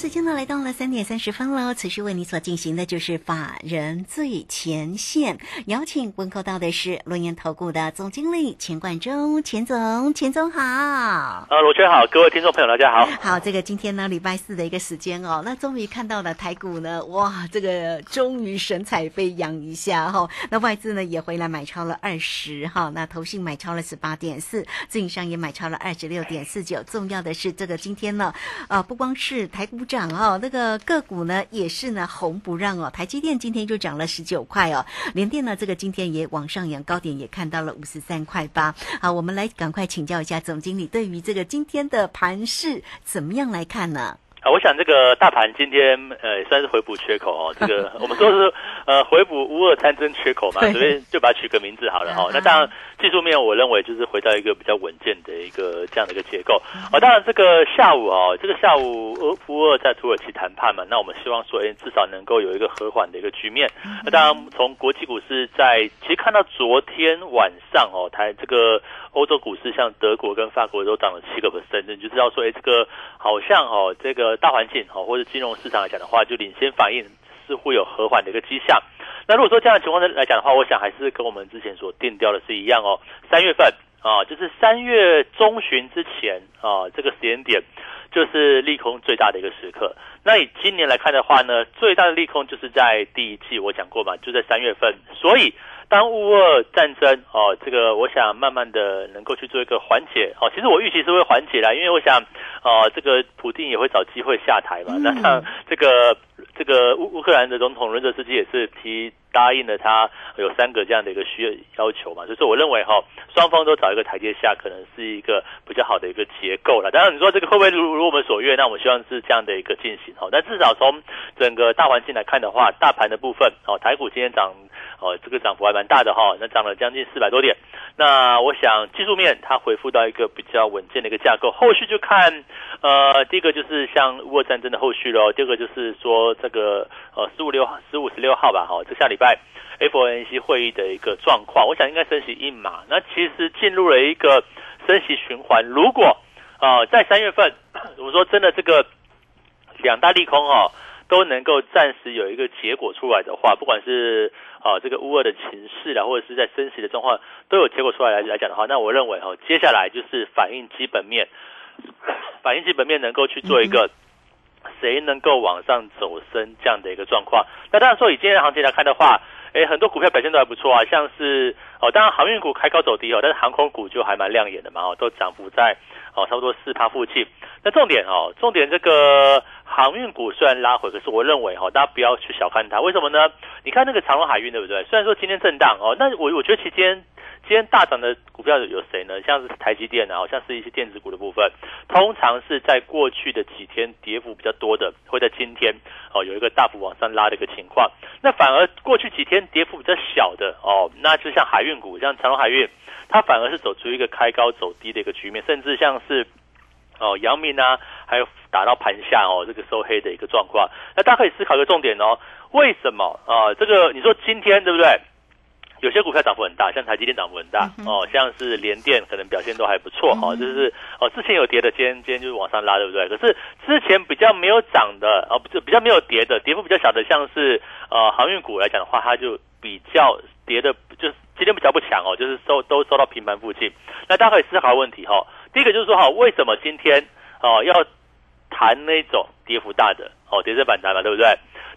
时间呢来到了三点三十分喽。持续为你所进行的就是法人最前线，邀请问候到的是龙岩投顾的总经理钱冠中，钱总，钱总好。啊，罗圈好，各位听众朋友大家好。好，这个今天呢礼拜四的一个时间哦，那终于看到了台股呢，哇，这个终于神采飞扬一下哈。那外资呢也回来买超了二十哈，那投信买超了十八点四，自营商也买超了二十六点四九。重要的是这个今天呢，呃，不光是台股。涨哦，那个个股呢也是呢红不让哦。台积电今天就涨了十九块哦，联电呢这个今天也往上扬，高点也看到了五十三块八。好，我们来赶快请教一下总经理，对于这个今天的盘势怎么样来看呢？啊，我想这个大盘今天呃算是回补缺口哦，这个 我们说是呃回补乌二三争缺口嘛，所以就把它取个名字好了哈。那当然技术面我认为就是回到一个比较稳健的一个这样的一个结构。哦，当然这个下午哦，这个下午乌乌二在土耳其谈判嘛，那我们希望说哎至少能够有一个和缓的一个局面。那当然从国际股市在其实看到昨天晚上哦，台这个。欧洲股市像德国跟法国都涨了七个 percent，你就知道说，哎，这个好像哦，这个大环境哦，或者金融市场来讲的话，就领先反应，似乎有和缓的一个迹象。那如果说这样的情况来讲的话，我想还是跟我们之前所定调的是一样哦。三月份啊，就是三月中旬之前啊，这个时间点就是利空最大的一个时刻。那以今年来看的话呢，最大的利空就是在第一季，我讲过嘛，就在三月份，所以。当乌俄战争哦，这个我想慢慢的能够去做一个缓解哦。其实我预期是会缓解啦，因为我想，哦，这个普京也会找机会下台嘛。那像这个这个乌乌克兰的总统伦泽斯基也是提答应了他有三个这样的一个需要求嘛。就是我认为哈，双方都找一个台阶下，可能是一个比较好的一个结构了。当然你说这个会不会如如我们所愿？那我们希望是这样的一个进行哈。但至少从整个大环境来看的话，大盘的部分哦，台股今天涨。哦，这个涨幅还蛮大的哈，那涨了将近四百多点。那我想技术面它回复到一个比较稳健的一个架构，后续就看呃，第一个就是像乌俄战争的后续喽，第二个就是说这个呃十五六十五十六号吧，哈，这下礼拜 FOMC 会议的一个状况，我想应该升息一码。那其实进入了一个升息循环，如果啊在三月份，我们说真的这个两大利空哦。都能够暂时有一个结果出来的话，不管是啊这个乌二的情势啊，或者是在升息的状况都有结果出来来来讲的话，那我认为哈，接下来就是反映基本面，反映基本面能够去做一个谁能够往上走升这样的一个状况。那当然说以今天的行情来看的话，诶，很多股票表现都还不错啊，像是哦，当然航运股开高走低哦，但是航空股就还蛮亮眼的嘛，哦，都涨幅在哦差不多四趴附近。那重点哦，重点这个。航运股虽然拉回，可是我认为哈，大家不要去小看它。为什么呢？你看那个长荣海运，对不对？虽然说今天震荡哦，那我我觉得其间今天大涨的股票有谁呢？像是台积电啊，好像是一些电子股的部分，通常是在过去的几天跌幅比较多的，会在今天哦有一个大幅往上拉的一个情况。那反而过去几天跌幅比较小的哦，那就像海运股，像长荣海运，它反而是走出一个开高走低的一个局面，甚至像是。哦，阳明啊，还有打到盘下哦，这个收黑的一个状况，那大家可以思考一个重点哦，为什么啊？这个你说今天对不对？有些股票涨幅很大，像台积电涨幅很大哦，像是联电可能表现都还不错哈，就是哦之前有跌的，今天今天就是往上拉，对不对？可是之前比较没有涨的哦，不是比较没有跌的，跌幅比较小的，像是呃航运股来讲的话，它就比较跌的，就是今天比较不强哦，就是收都收到平盘附近。那大家可以思考问题哈。第一个就是说哈，为什么今天哦要谈那种跌幅大的哦跌升反弹嘛，对不对？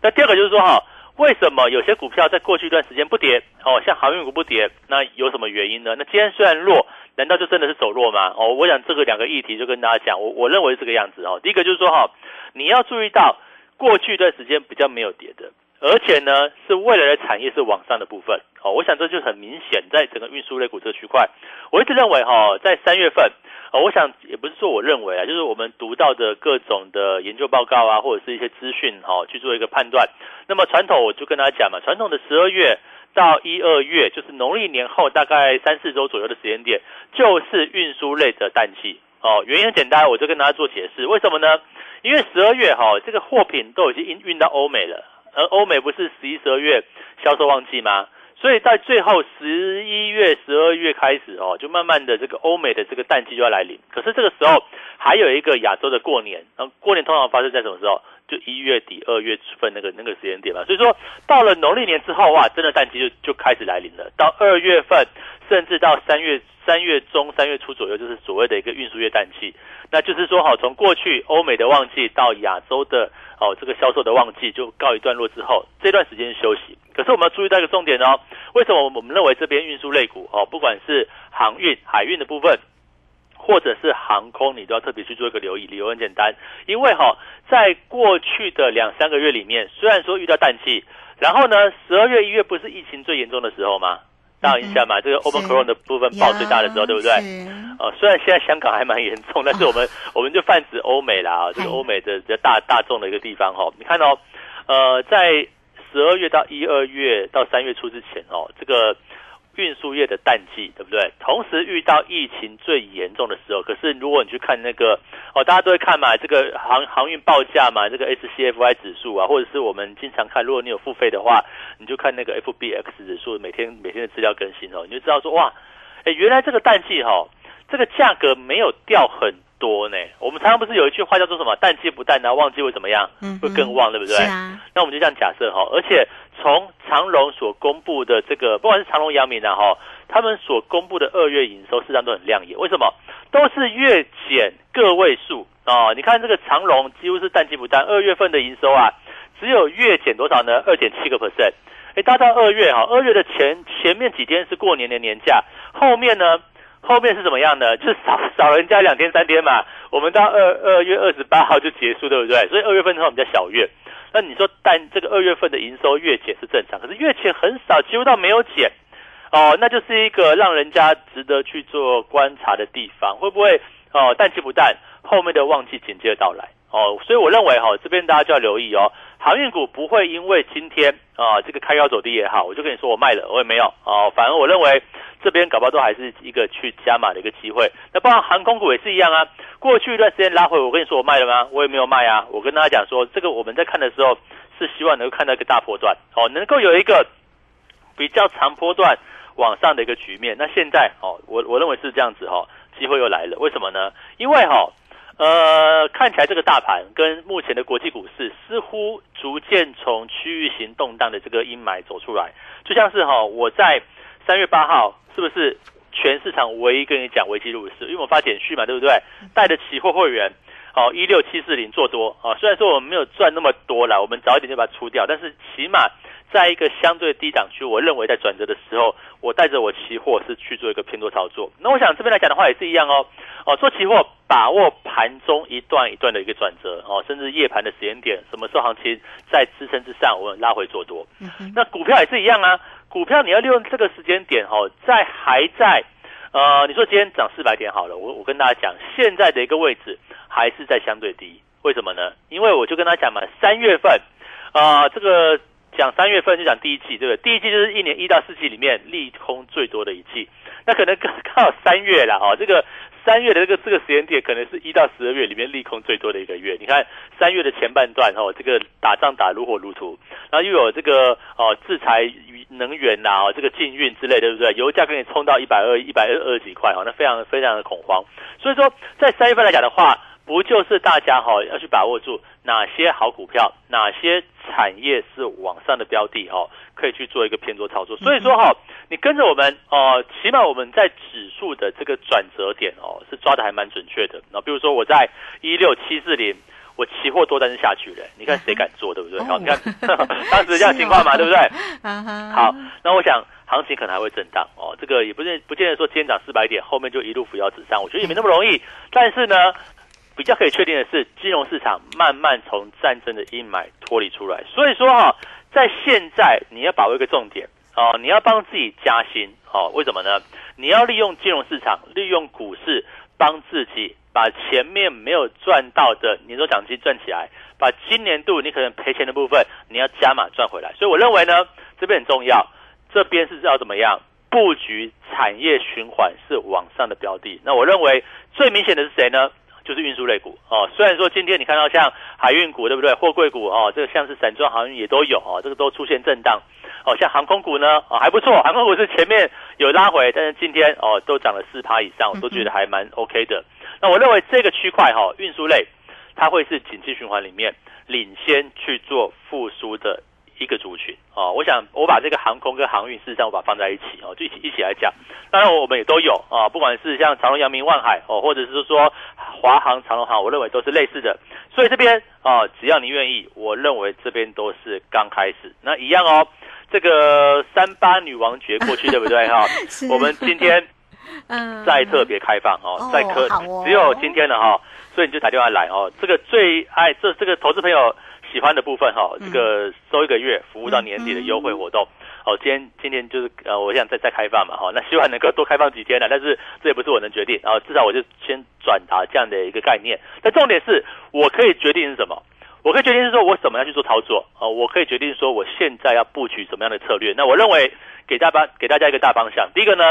那第二个就是说哈，为什么有些股票在过去一段时间不跌哦，像航运股不跌，那有什么原因呢？那今天虽然弱，难道就真的是走弱吗？哦，我想这个两个议题就跟大家讲，我我认为是这个样子哦。第一个就是说哈，你要注意到过去一段时间比较没有跌的，而且呢是未来的产业是往上的部分。哦，我想这就很明显，在整个运输类股这区块，我一直认为哈，在三月份，哦，我想也不是说我认为啊，就是我们读到的各种的研究报告啊，或者是一些资讯哈，去做一个判断。那么传统我就跟大家讲嘛，传统的十二月到一二月，就是农历年后大概三四周左右的时间点，就是运输类的淡季。哦，原因很简单，我就跟大家做解释，为什么呢？因为十二月哈，这个货品都已经运运到欧美了，而欧美不是十一、十二月销售旺季吗？所以在最后十一月、十二月开始哦，就慢慢的这个欧美的这个淡季就要来临。可是这个时候还有一个亚洲的过年，然后过年通常发生在什么时候？就一月底、二月份那个那个时间点嘛。所以说到了农历年之后哇，真的淡季就就开始来临了。到二月份，甚至到三月三月中、三月初左右，就是所谓的一个运输业淡季。那就是说哈，从过去欧美的旺季到亚洲的。哦，这个销售的旺季就告一段落之后，这段时间休息。可是我们要注意到一个重点哦，为什么我们认为这边运输类股哦，不管是航运、海运的部分，或者是航空，你都要特别去做一个留意。理由很简单，因为哈，在过去的两三个月里面，虽然说遇到淡季，然后呢，十二月、一月不是疫情最严重的时候吗？大一下嘛，这个 o p e n c o r o n 的部分爆最大的时候，对不对？哦，虽然现在香港还蛮严重，但是我们 我们就泛指欧美啦，这个欧美的比较大大众的一个地方哈。你看哦，呃，在十二月到一二月到三月初之前哦，这个。运输业的淡季，对不对？同时遇到疫情最严重的时候，可是如果你去看那个哦，大家都会看嘛，这个航航运报价嘛，这个 SCFI 指数啊，或者是我们经常看，如果你有付费的话，你就看那个 FBX 指数，每天每天的资料更新哦，你就知道说哇，哎，原来这个淡季哈，这个价格没有掉很。多呢，我们常常不是有一句话叫做什么“淡季不淡呢，旺季会怎么样？嗯，会更旺，对不对？那我们就这样假设哈，而且从长隆所公布的这个，不管是长隆、阳明啊哈，他们所公布的二月营收，事实上都很亮眼。为什么？都是月减个位数啊！你看这个长隆几乎是淡季不淡，二月份的营收啊，只有月减多少呢？二点七个 percent。哎，大到二月哈，二月的前前面几天是过年的年假，后面呢？后面是怎么样的？就是少少人家两天三天嘛。我们到二二月二十八号就结束，对不对？所以二月份的话我们叫小月。那你说，但这个二月份的营收月减是正常，可是月减很少，几乎到没有减哦，那就是一个让人家值得去做观察的地方。会不会哦？淡季不淡，后面的旺季紧接着到来哦。所以我认为哈，这边大家就要留意哦。航运股不会因为今天啊这个开高走低也好，我就跟你说我卖了，我也没有哦。反而我认为。这边搞不好都还是一个去加码的一个机会。那包括航空股也是一样啊。过去一段时间拉回，我跟你说我卖了吗？我也没有卖啊。我跟大家讲说，这个我们在看的时候是希望能够看到一个大波段哦，能够有一个比较长波段往上的一个局面。那现在哦，我我认为是这样子哈，机会又来了。为什么呢？因为哈呃，看起来这个大盘跟目前的国际股市似乎逐渐从区域型动荡的这个阴霾走出来，就像是哈我在三月八号。是不是全市场唯一跟你讲危机入市？因为我发简讯嘛，对不对？带着期货会员，哦，一六七四零做多啊。虽然说我们没有赚那么多啦，我们早一点就把它出掉，但是起码在一个相对低档区，我认为在转折的时候，我带着我期货是去做一个偏多操作。那我想这边来讲的话也是一样哦，哦，做期货把握盘中一段一段的一个转折哦，甚至夜盘的时间点，什么时候行情在支撑之上，我们拉回做多。那股票也是一样啊。股票你要利用这个时间点哦，在还在，呃，你说今天涨四百点好了，我我跟大家讲，现在的一个位置还是在相对低，为什么呢？因为我就跟他讲嘛，三月份，啊，这个讲三月份就讲第一季，对不对？第一季就是一年一到四季里面利空最多的一季，那可能刚刚好三月了哦，这个。三月的这个这个时间点，可能是一到十二月里面利空最多的一个月。你看三月的前半段哦，这个打仗打如火如荼，然后又有这个哦制裁能源呐，哦这个禁运之类，对不对？油价给你冲到一百二、一百二二几块哦，那非常非常的恐慌。所以说，在三月份来讲的话，不就是大家哈要去把握住哪些好股票，哪些产业是往上的标的哈？可以去做一个偏多操作，所以说哈，你跟着我们哦，起码我们在指数的这个转折点哦，是抓的还蛮准确的。那比如说我在一六七四零，我期货多单是下去了，你看谁敢做，对不对？好，你看 当时这样情况嘛，对不对？好，那我想行情可能还会震荡哦，这个也不见不见得说今天涨四百点，后面就一路扶摇直上，我觉得也没那么容易。但是呢，比较可以确定的是，金融市场慢慢从战争的阴霾脱离出来，所以说哈。在现在你要把握一个重点哦，你要帮自己加薪哦。为什么呢？你要利用金融市场，利用股市，帮自己把前面没有赚到的年终奖金赚起来，把今年度你可能赔钱的部分，你要加码赚回来。所以我认为呢，这边很重要，这边是要怎么样布局产业循环是往上的标的。那我认为最明显的是谁呢？就是运输类股哦。虽然说今天你看到像海运股对不对？货柜股哦，这个像是散装航运也都有哦，这个都出现震荡。哦，像航空股呢，哦还不错，航空股是前面有拉回，但是今天哦都涨了四趴以上，我都觉得还蛮 OK 的。那我认为这个区块哈，运输类它会是景气循环里面领先去做复苏的一个族群哦。我想我把这个航空跟航运事实上我把它放在一起哦，就一起一起来讲。当然我们也都有啊，不管是像长隆、阳明、万海哦，或者是说华航、长隆航，我认为都是类似的。所以这边啊，只要你愿意，我认为这边都是刚开始。那一样哦。这个三八女王节过去 对不对哈？我们今天嗯再特别开放哦，再可只有今天了哈，所以你就打电话来哦。这个最爱这这个投资朋友喜欢的部分哈，这个收一个月服务到年底的优惠活动哦。今天今天就是呃，我想再再开放嘛哈，那希望能够多开放几天呢，但是这也不是我能决定啊，至少我就先转达这样的一个概念。但重点是我可以决定是什么。我可以决定是说，我怎么样去做操作啊？我可以决定说，我现在要布局什么样的策略？那我认为给大家给大家一个大方向。第一个呢，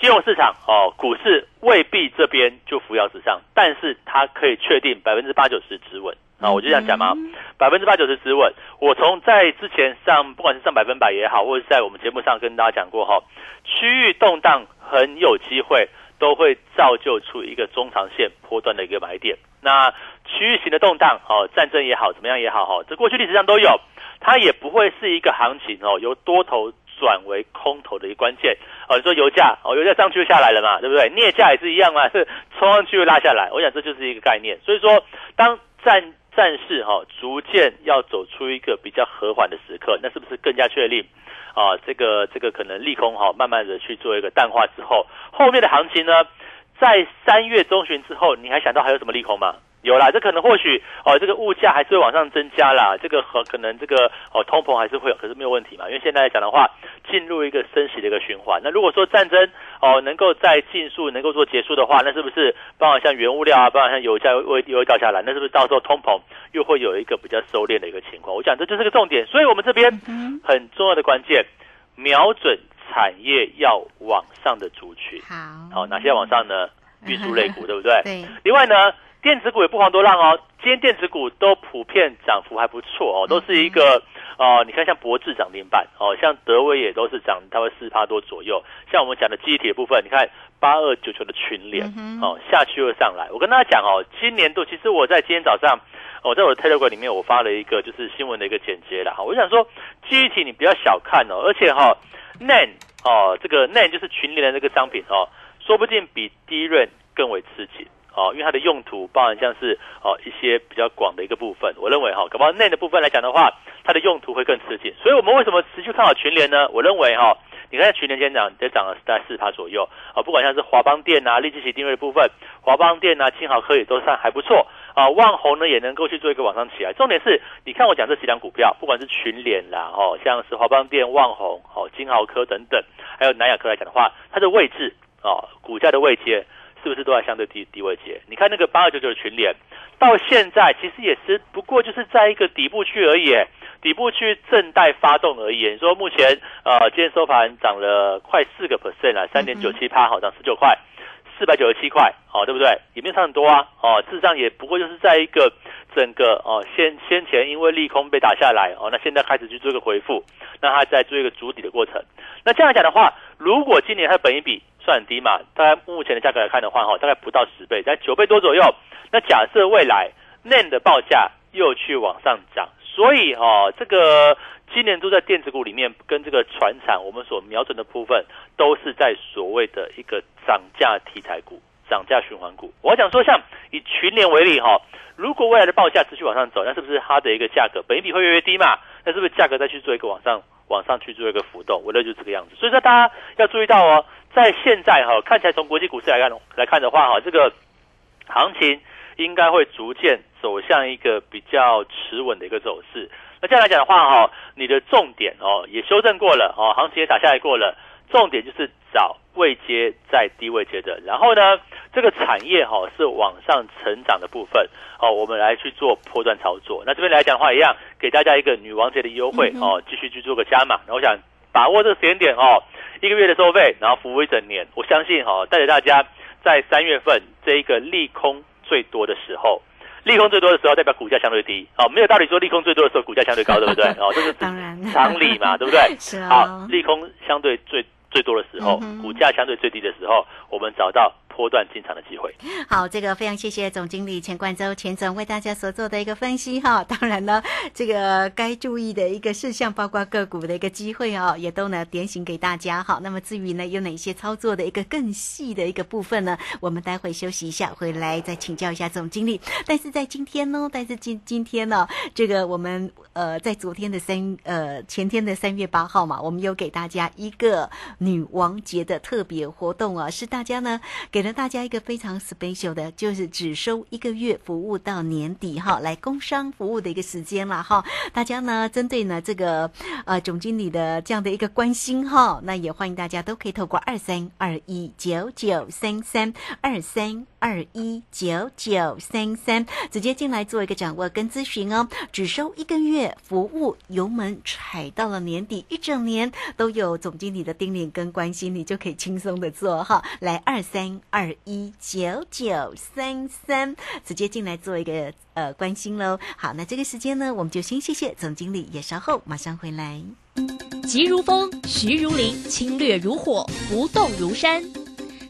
金融市场哦，股市未必这边就扶摇直上，但是它可以确定百分之八九十止稳啊。我就这样讲嘛，百分之八九十止稳。我从在之前上，不管是上百分百也好，或者是在我们节目上跟大家讲过哈，区域动荡很有机会都会造就出一个中长线波段的一个买点。那区域型的动荡，哦，战争也好，怎么样也好，哈，这过去历史上都有，它也不会是一个行情哦，由多头转为空头的一个关键。哦，你说油价，哦，油价上去就下来了嘛，对不对？镍价也是一样嘛，是冲上去又拉下来。我想这就是一个概念。所以说，当战战事哈逐渐要走出一个比较和缓的时刻，那是不是更加确定啊？这个这个可能利空哈，慢慢的去做一个淡化之后，后面的行情呢，在三月中旬之后，你还想到还有什么利空吗？有啦，这可能或许哦，这个物价还是会往上增加啦，这个和可能这个哦通膨还是会有，可是没有问题嘛，因为现在来讲的话，进入一个升息的一个循环。那如果说战争哦能够在尽速能够做结束的话，那是不是包括像原物料啊，包括像油价会又会掉下来，那是不是到时候通膨又会有一个比较收敛的一个情况？我想这就是个重点，所以我们这边很重要的关键，瞄准产业要往上的族群。好，好哪些往上呢？运输类股，对不对？对。另外呢？电子股也不遑多让哦，今天电子股都普遍涨幅还不错哦，都是一个哦，你看像博智涨停板哦，像德威也都是涨大概四趴多左右，像我们讲的记忆体部分，你看八二九九的群联哦，下去又上来。我跟大家讲哦，今年度其实我在今天早上，我在我的 Telegram 里面我发了一个就是新闻的一个简介了哈，我想说记忆体你不要小看哦，而且哈 NAN 哦，这个 NAN 就是群联的这个商品哦，说不定比低润更为刺激。哦，因为它的用途包含像是哦一些比较广的一个部分，我认为哈，搞不好内的部分来讲的话，它的用途会更吃紧。所以我们为什么持续看好群联呢？我认为哈，你看群联今天涨，也涨了在四趴左右啊。不管像是华邦电啊、立基奇定位的部分，华邦电啊、金豪科也都算还不错啊。万宏呢也能够去做一个往上起来。重点是，你看我讲这几档股票，不管是群联啦，哦，像是华邦电、万宏、哦金豪科等等，还有南亚科来讲的话，它的位置哦，股价的位阶。是不是都在相对低低位接？你看那个八二九九的群联，到现在其实也是不过就是在一个底部区而已，底部区正在发动而已。你说目前呃今天收盘涨了快四个 percent 了，三点九七趴，好涨十九块，四百九十七块，哦对不对？也没有差很多啊，哦事实上也不过就是在一个整个哦先先前因为利空被打下来哦，那现在开始去做一个回复，那它在做一个筑底的过程。那这样讲的话，如果今年它的本一比算很低嘛？大概目前的价格来看的话，哈，大概不到十倍，在九倍多左右。那假设未来 n a n 的报价又去往上涨，所以哈，这个今年都在电子股里面跟这个船产，我们所瞄准的部分都是在所谓的一个涨价题材股、涨价循环股。我想说，像以群联为例哈，如果未来的报价持续往上走，那是不是它的一个价格本一比会越来越低嘛？那是不是价格再去做一个往上、往上去做一个浮动？我认为就是这个样子。所以说大家要注意到哦。在现在哈，看起来从国际股市来看来看的话哈，这个行情应该会逐渐走向一个比较持稳的一个走势。那这样来讲的话哈，你的重点哦也修正过了哦，行情也打下来过了，重点就是找位阶在低位阶的，然后呢，这个产业哈是往上成长的部分哦，我们来去做波段操作。那这边来讲的话，一样给大家一个女王节的优惠哦，继续去做个加码。那我想把握这个时间点哦，一个月的收费，然后服务一整年，我相信哈，带着大家在三月份这一个利空最多的时候。利空最多的时候，代表股价相对低，哦，没有道理说利空最多的时候股价相对高，对不对？哦，这是 常理嘛，对不对？是啊。好，利空相对最最多的时候，股价相对最低的时候，我们找到。波段进场的机会。好，这个非常谢谢总经理钱冠洲钱总为大家所做的一个分析哈。当然呢，这个该注意的一个事项，包括个股的一个机会哦，也都呢点醒给大家哈。那么至于呢有哪些操作的一个更细的一个部分呢，我们待会休息一下，回来再请教一下总经理。但是在今天呢，但是今今天呢，这个我们呃在昨天的三呃前天的三月八号嘛，我们有给大家一个女王节的特别活动啊，是大家呢给。大家一个非常 special 的，就是只收一个月服务到年底哈，来工商服务的一个时间了哈。大家呢，针对呢这个呃总经理的这样的一个关心哈，那也欢迎大家都可以透过二三二一九九三三二三二一九九三三直接进来做一个掌握跟咨询哦。只收一个月服务，油门踩到了年底，一整年都有总经理的叮咛跟关心，你就可以轻松的做哈。来二三。二一九九三三，直接进来做一个呃关心喽。好，那这个时间呢，我们就先谢谢总经理，也稍后马上回来。急如风，徐如林，侵略如火，不动如山。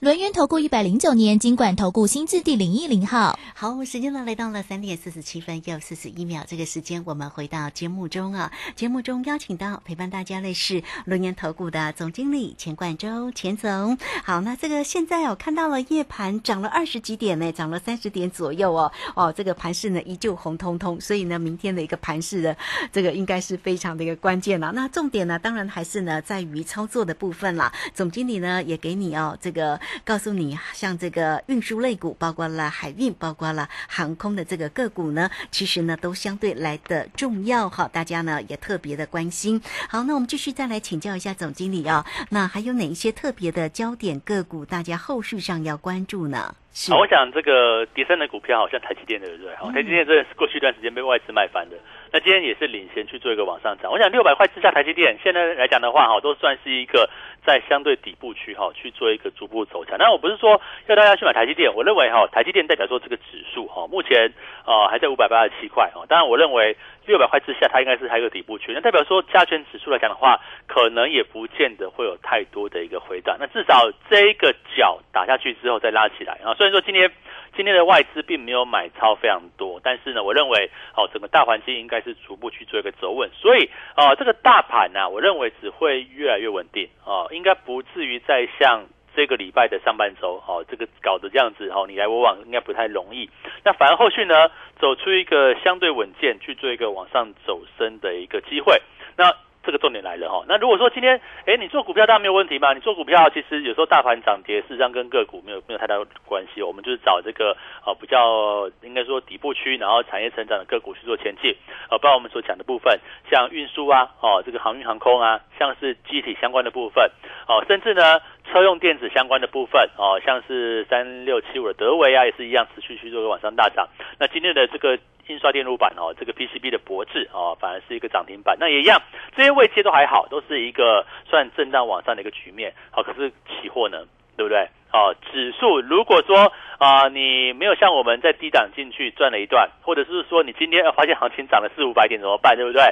轮源投顾一百零九年金管投顾新字第零一零号，好，时间呢来到了三点四十七分又四十一秒，这个时间我们回到节目中啊。节目中邀请到陪伴大家的是轮源投顾的总经理钱冠洲钱总。好，那这个现在哦看到了夜盘涨了二十几点呢，涨了三十点左右哦哦，这个盘势呢依旧红彤彤，所以呢明天的一个盘势的这个应该是非常的一个关键了。那重点呢当然还是呢在于操作的部分啦。总经理呢也给你哦这个。告诉你，像这个运输类股，包括了海运，包括了航空的这个个股呢，其实呢都相对来的重要哈，大家呢也特别的关心。好，那我们继续再来请教一下总经理啊，那还有哪一些特别的焦点个股，大家后续上要关注呢？好，我想这个跌升的股票，好像台积电对不对？好，台积电这是过去一段时间被外资卖翻的，那今天也是领先去做一个往上涨。我想六百块之下，台积电现在来讲的话，哈，都算是一个在相对底部区哈，去做一个逐步走强。但我不是说要大家去买台积电，我认为哈，台积电代表说这个指数哈，目前啊还在五百八十七块啊。当然，我认为六百块之下，它应该是还有底部区。那代表说加权指数来讲的话，可能也不见得会有太多的一个回档。那至少这一个角打下去之后再拉起来啊。虽然说今天今天的外资并没有买超非常多，但是呢，我认为哦，整个大环境应该是逐步去做一个走稳，所以啊，这个大盘呢，我认为只会越来越稳定啊，应该不至于再像这个礼拜的上半周哦，这个搞得这样子哦，你来我往应该不太容易。那反而后续呢，走出一个相对稳健，去做一个往上走升的一个机会。那这个重点来了哈，那如果说今天，哎，你做股票当然没有问题嘛。你做股票其实有时候大盘涨跌，事实上跟个股没有没有太大关系。我们就是找这个啊比较应该说底部区，然后产业成长的个股去做前进。啊，包括我们所讲的部分，像运输啊，哦，这个航运航空啊，像是机体相关的部分，哦，甚至呢车用电子相关的部分哦，像是三六七五的德维啊，也是一样持续去做个往上大涨。那今天的这个印刷电路板哦，这个 PCB 的博智哦，反而是一个涨停板。那也一样，这些位阶都还好，都是一个算震荡往上的一个局面。好，可是期货呢，对不对？哦，指数如果说啊，你没有像我们在低档进去赚了一段，或者是说你今天发现行情涨了四五百点怎么办？对不对？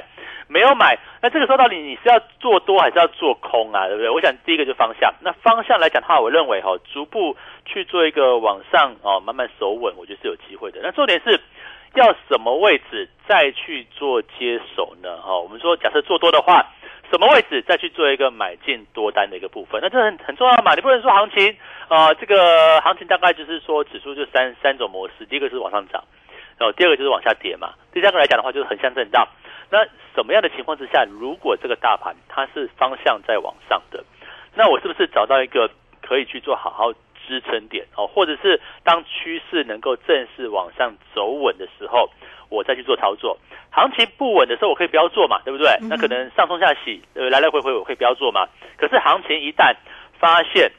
没有买，那这个时候到底你是要做多还是要做空啊？对不对？我想第一个就方向。那方向来讲的话，我认为哈，逐步去做一个往上哦，慢慢守稳，我觉得是有机会的。那重点是要什么位置再去做接手呢？哈，我们说假设做多的话。什么位置再去做一个买进多单的一个部分？那这很很重要嘛？你不能说行情啊，这个行情大概就是说指数就三三种模式，第一个是往上涨，然后第二个就是往下跌嘛。第三个来讲的话就是横向震荡。那什么样的情况之下，如果这个大盘它是方向在往上的，那我是不是找到一个可以去做好好支撑点哦？或者是当趋势能够正式往上走稳的时候？我再去做操作，行情不稳的时候，我可以不要做嘛，对不对？那可能上冲下洗，呃，来来回回，我可以不要做嘛。可是行情一旦发现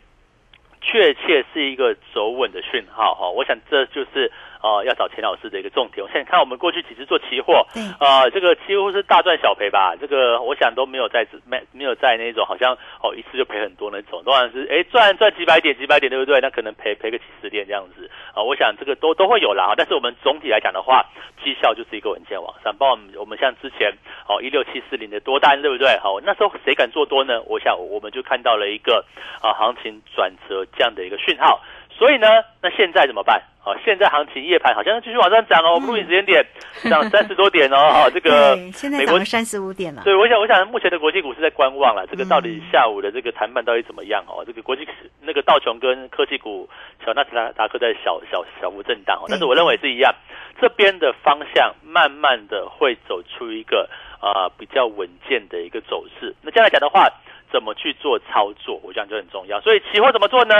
确切是一个走稳的讯号，哈，我想这就是。呃，要找钱老师的一个重点。我现在看我们过去几次做期货，啊，这个几乎是大赚小赔吧。这个我想都没有在没没有在那种好像哦一次就赔很多那种，当然是哎赚赚几百点几百点，对不对？那可能赔赔个几十点这样子啊。我想这个都都会有啦。但是我们总体来讲的话，绩效就是一个稳健往上。包括我们像之前哦一六七四零的多单，对不对？好，那时候谁敢做多呢？我想我们就看到了一个啊行情转折这样的一个讯号。所以呢，那现在怎么办？哦，现在行情夜盘好像继续往上涨哦，我们录影时间点 涨三十多点哦，哈，这个现在涨了三十五点了。对，我想，我想目前的国际股市在观望了，这个到底下午的这个谈判到底怎么样哦？这个国际那个道琼跟科技股小纳斯达克在小小小幅震荡，但是我认为是一样，这边的方向慢慢的会走出一个啊比较稳健的一个走势。那这样来讲的话。怎么去做操作，我想就很重要。所以期货怎么做呢？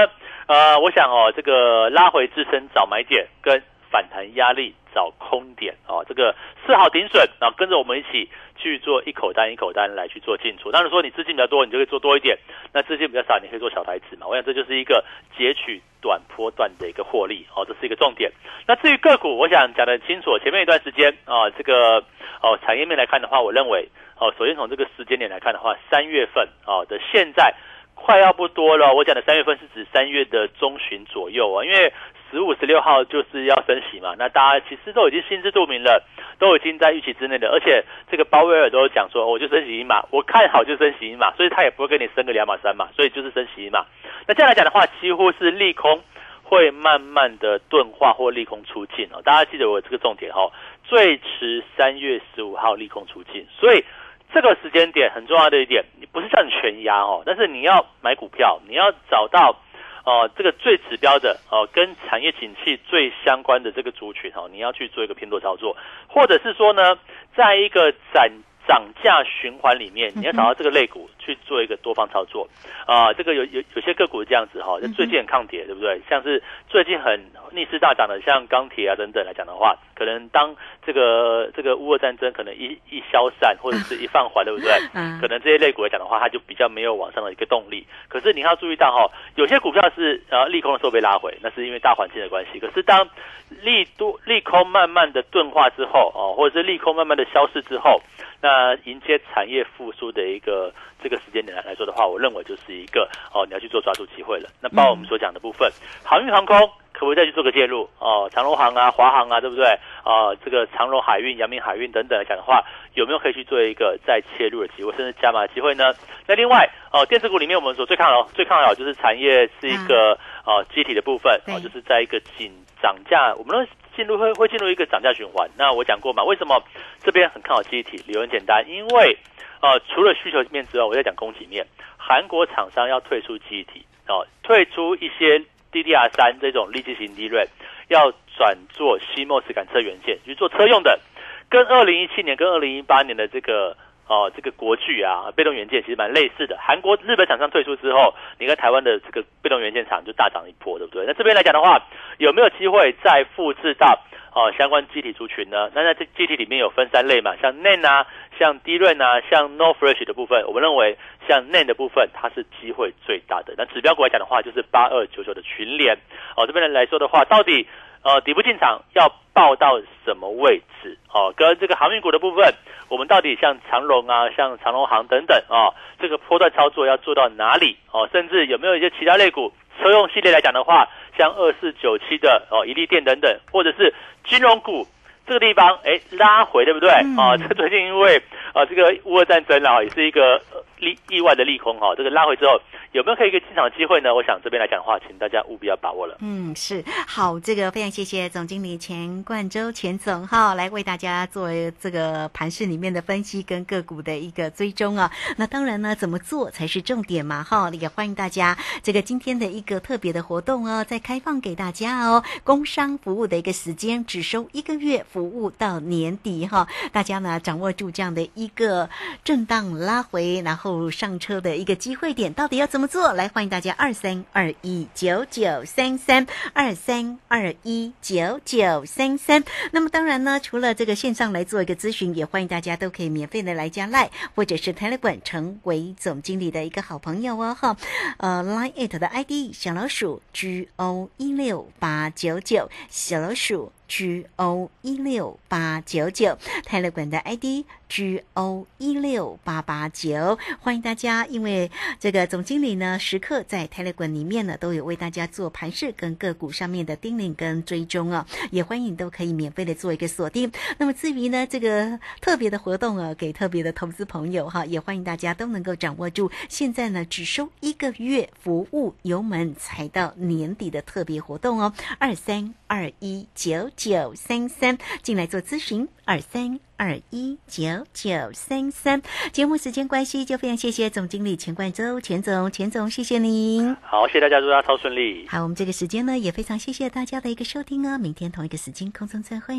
呃，我想哦，这个拉回支撑找买点，跟反弹压力找空点哦，这个四好顶损，然后跟着我们一起去做一口单一口单来去做进出。当然说你资金比较多，你就可以做多一点；那资金比较少，你可以做小台子嘛。我想这就是一个截取短波段的一个获利哦，这是一个重点。那至于个股，我想讲的清楚。前面一段时间啊，这个哦产业面来看的话，我认为。哦，首先从这个时间点来看的话，三月份哦的现在快要不多了。我讲的三月份是指三月的中旬左右啊，因为十五、十六号就是要升息嘛。那大家其实都已经心知肚明了，都已经在预期之内的。而且这个鲍威尔都讲说，我就升息一码，我看好就升息一码，所以他也不会跟你升个两码三码，所以就是升息一码。那这样来讲的话，几乎是利空会慢慢的钝化或利空出尽哦。大家记得我这个重点哦，最迟三月十五号利空出尽，所以。这个时间点很重要的一点，你不是叫你全压哦，但是你要买股票，你要找到哦这个最指标的哦跟产业景气最相关的这个族群哦，你要去做一个偏多操作，或者是说呢，在一个展涨价循环里面，你要找到这个类股去做一个多方操作啊，这个有有有些个股是这样子哈，就最近很抗跌，对不对？像是最近很逆势大涨的，像钢铁啊等等来讲的话，可能当这个这个乌俄战争可能一一消散或者是一放缓，对不对？嗯。可能这些类股来讲的话，它就比较没有往上的一个动力。可是你要注意到哈，有些股票是呃利空的时候被拉回，那是因为大环境的关系。可是当利多利空慢慢的钝化之后哦，或者是利空慢慢的消失之后。那迎接产业复苏的一个这个时间点来来说的话，我认为就是一个哦，你要去做抓住机会了。那包括我们所讲的部分，航运航空可不可以再去做个介入？哦，长荣航啊、华航啊，对不对？啊，这个长荣海运、阳明海运等等来讲的话，有没有可以去做一个再切入的机会，甚至加码的机会呢？那另外哦，电子股里面我们所最看好、最看好就是产业是一个哦机体的部分哦，就是在一个紧涨价，我们。进入会会进入一个涨价循环。那我讲过嘛，为什么这边很看好机体？理由很简单，因为呃，除了需求面之外，我在讲供给面。韩国厂商要退出机体哦，退出一些 DDR 三这种立即型 DRAM，要转做 CMOS 感测元件，去做车用的。跟二零一七年跟二零一八年的这个。哦，这个国巨啊，被动元件其实蛮类似的。韩国、日本厂商退出之后，你看台湾的这个被动元件厂就大涨一波，对不对？那这边来讲的话，有没有机会再复制到哦相关机体族群呢？那在这机体里面有分三类嘛，像 NAND 啊，像 d r a n 啊，像 NOR Flash 的部分，我们认为像 NAND 的部分它是机会最大的。那指标股来讲的话，就是八二九九的群联哦，这边来说的话，到底呃底部进场要报到什么位置？哦，跟这个航运股的部分，我们到底像长荣啊，像长荣航等等啊，这个波段操作要做到哪里？哦，甚至有没有一些其他类股？车用系列来讲的话，像二四九七的哦，一利电等等，或者是金融股这个地方，哎，拉回对不对？啊，这最近因为啊这个乌俄战争啊，也是一个利意外的利空哈，这个拉回之后。有没有可以一个进场机会呢？我想这边来讲的话，请大家务必要把握了。嗯，是好，这个非常谢谢总经理钱冠洲钱总哈，来为大家做这个盘市里面的分析跟个股的一个追踪啊。那当然呢，怎么做才是重点嘛哈？也欢迎大家这个今天的一个特别的活动哦，再开放给大家哦，工商服务的一个时间只收一个月，服务到年底哈。大家呢掌握住这样的一个震荡拉回，然后上车的一个机会点，到底要怎么？做来欢迎大家二三二一九九三三二三二一九九三三。那么当然呢，除了这个线上来做一个咨询，也欢迎大家都可以免费的来加赖，或者是 Telegram 成为总经理的一个好朋友哦哈。呃，Line it 的 ID 小老鼠 G O 一六八九九小老鼠。G O 一六八九九泰勒管的 ID G O 一六八八九，欢迎大家。因为这个总经理呢，时刻在泰勒管里面呢，都有为大家做盘势跟个股上面的叮咛跟追踪啊，也欢迎都可以免费的做一个锁定。那么至于呢，这个特别的活动啊，给特别的投资朋友哈，也欢迎大家都能够掌握住。现在呢，只收一个月服务，油门踩到年底的特别活动哦，二三二一九。九三三进来做咨询，二三二一九九三三。节目时间关系，就非常谢谢总经理钱冠周，钱总，钱总，谢谢您。好，谢谢大家，祝大家超顺利。好，我们这个时间呢，也非常谢谢大家的一个收听哦。明天同一个时间空中再会。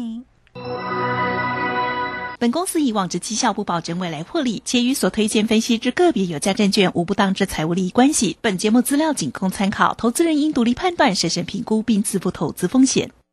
本公司以往之绩效不保证未来获利，且与所推荐分析之个别有价证券无不当之财务利益关系。本节目资料仅供参考，投资人应独立判断、审慎评估并自负投资风险。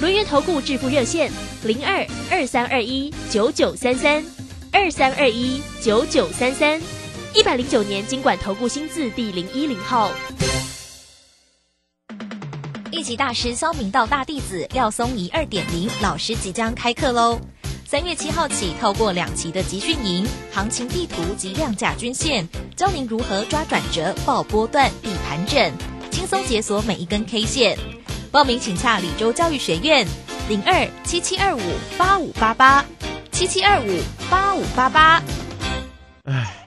轮源投顾致富热线零二二三二一九九三三二三二一九九三三一百零九年经管投顾新字第零一零号。一级大师肖明道大弟子廖松怡二点零老师即将开课喽！三月七号起，透过两期的集训营、行情地图及量价均线，教您如何抓转折、报波段、避盘整，轻松解锁每一根 K 线。报名请洽李州教育学院，零二七七二五八五八八七七二五八五八八。唉。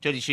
这里是。